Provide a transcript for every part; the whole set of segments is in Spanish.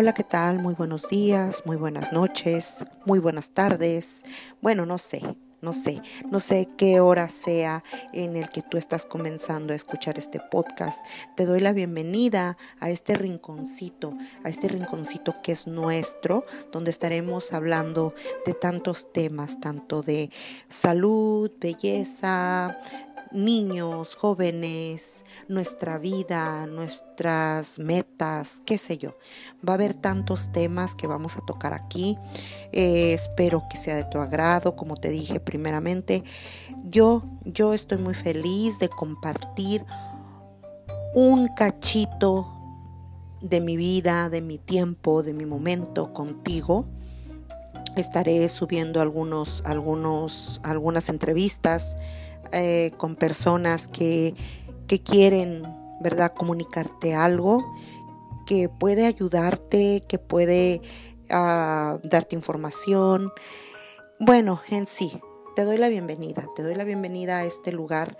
Hola, ¿qué tal? Muy buenos días, muy buenas noches, muy buenas tardes. Bueno, no sé, no sé, no sé qué hora sea en el que tú estás comenzando a escuchar este podcast. Te doy la bienvenida a este rinconcito, a este rinconcito que es nuestro, donde estaremos hablando de tantos temas, tanto de salud, belleza, niños, jóvenes, nuestra vida, nuestras metas, qué sé yo. Va a haber tantos temas que vamos a tocar aquí. Eh, espero que sea de tu agrado, como te dije primeramente. Yo, yo estoy muy feliz de compartir un cachito de mi vida, de mi tiempo, de mi momento contigo. Estaré subiendo algunos, algunos, algunas entrevistas eh, con personas que, que quieren, ¿verdad?, comunicarte algo que puede ayudarte, que puede uh, darte información. Bueno, en sí, te doy la bienvenida, te doy la bienvenida a este lugar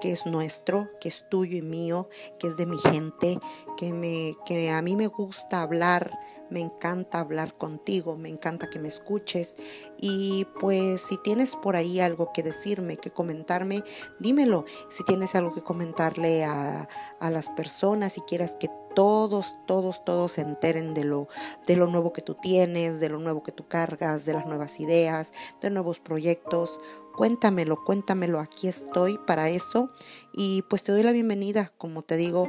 que es nuestro, que es tuyo y mío, que es de mi gente, que, me, que a mí me gusta hablar, me encanta hablar contigo, me encanta que me escuches y pues si tienes por ahí algo que decirme, que comentarme, dímelo. Si tienes algo que comentarle a, a las personas, si quieras que todos, todos, todos se enteren de lo, de lo nuevo que tú tienes, de lo nuevo que tú cargas, de las nuevas ideas, de nuevos proyectos. Cuéntamelo, cuéntamelo, aquí estoy para eso y pues te doy la bienvenida, como te digo,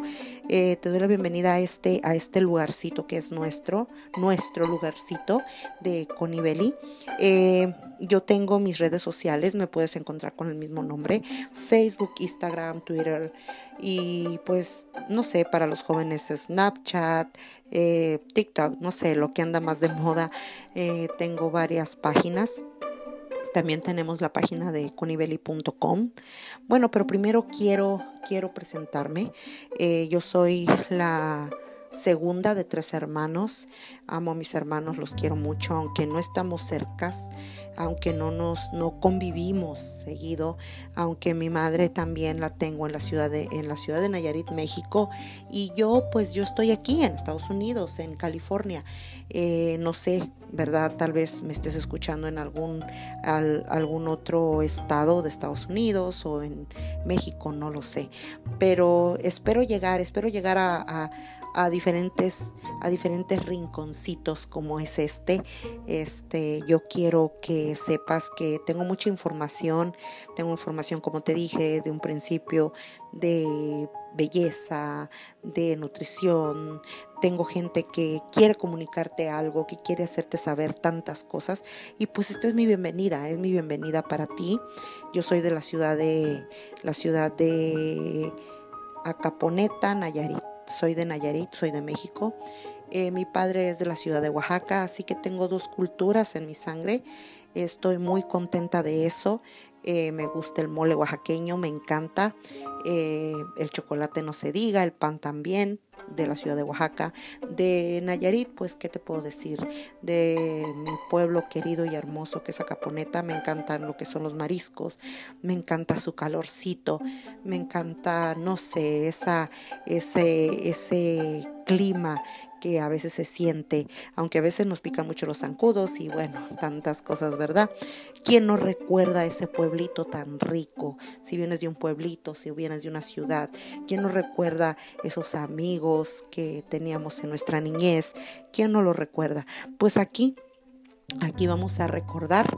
eh, te doy la bienvenida a este, a este lugarcito que es nuestro, nuestro lugarcito de Conibeli. Eh, yo tengo mis redes sociales, me puedes encontrar con el mismo nombre, Facebook, Instagram, Twitter y pues no sé, para los jóvenes Snapchat, eh, TikTok, no sé, lo que anda más de moda. Eh, tengo varias páginas. También tenemos la página de conibeli.com. Bueno, pero primero quiero, quiero presentarme. Eh, yo soy la segunda de tres hermanos. Amo a mis hermanos, los quiero mucho, aunque no estamos cercas, aunque no nos no convivimos seguido, aunque mi madre también la tengo en la ciudad de en la ciudad de Nayarit, México, y yo pues yo estoy aquí en Estados Unidos, en California. Eh, no sé, ¿verdad? Tal vez me estés escuchando en algún, algún otro estado de Estados Unidos o en México, no lo sé. Pero espero llegar, espero llegar a diferentes, a diferentes rinconcitos como es este. Este, yo quiero que sepas que tengo mucha información, tengo información, como te dije, de un principio de belleza, de nutrición. Tengo gente que quiere comunicarte algo, que quiere hacerte saber tantas cosas. Y pues esta es mi bienvenida, es mi bienvenida para ti. Yo soy de la ciudad de la ciudad de Acaponeta, Nayarit soy de Nayarit, soy de México. Eh, mi padre es de la ciudad de Oaxaca, así que tengo dos culturas en mi sangre. Estoy muy contenta de eso. Eh, me gusta el mole oaxaqueño, me encanta. Eh, el chocolate no se diga, el pan también de la ciudad de Oaxaca, de Nayarit, pues qué te puedo decir, de mi pueblo querido y hermoso que es Acaponeta, me encantan lo que son los mariscos, me encanta su calorcito, me encanta, no sé, esa, ese, ese clima que a veces se siente, aunque a veces nos pican mucho los zancudos y bueno, tantas cosas, ¿verdad? ¿Quién no recuerda ese pueblito tan rico? Si vienes de un pueblito, si vienes de una ciudad, ¿quién no recuerda esos amigos que teníamos en nuestra niñez? ¿Quién no lo recuerda? Pues aquí, aquí vamos a recordar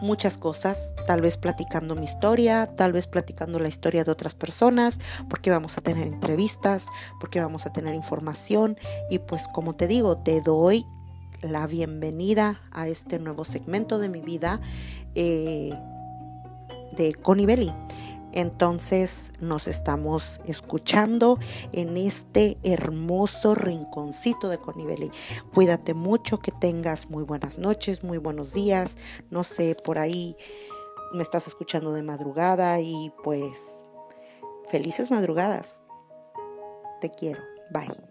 muchas cosas, tal vez platicando mi historia, tal vez platicando la historia de otras personas, porque vamos a tener entrevistas, porque vamos a tener información y pues como te digo, te doy la bienvenida a este nuevo segmento de mi vida eh, de Connie Belly. Entonces nos estamos escuchando en este hermoso rinconcito de Conibeli. Cuídate mucho, que tengas muy buenas noches, muy buenos días. No sé, por ahí me estás escuchando de madrugada y pues felices madrugadas. Te quiero. Bye.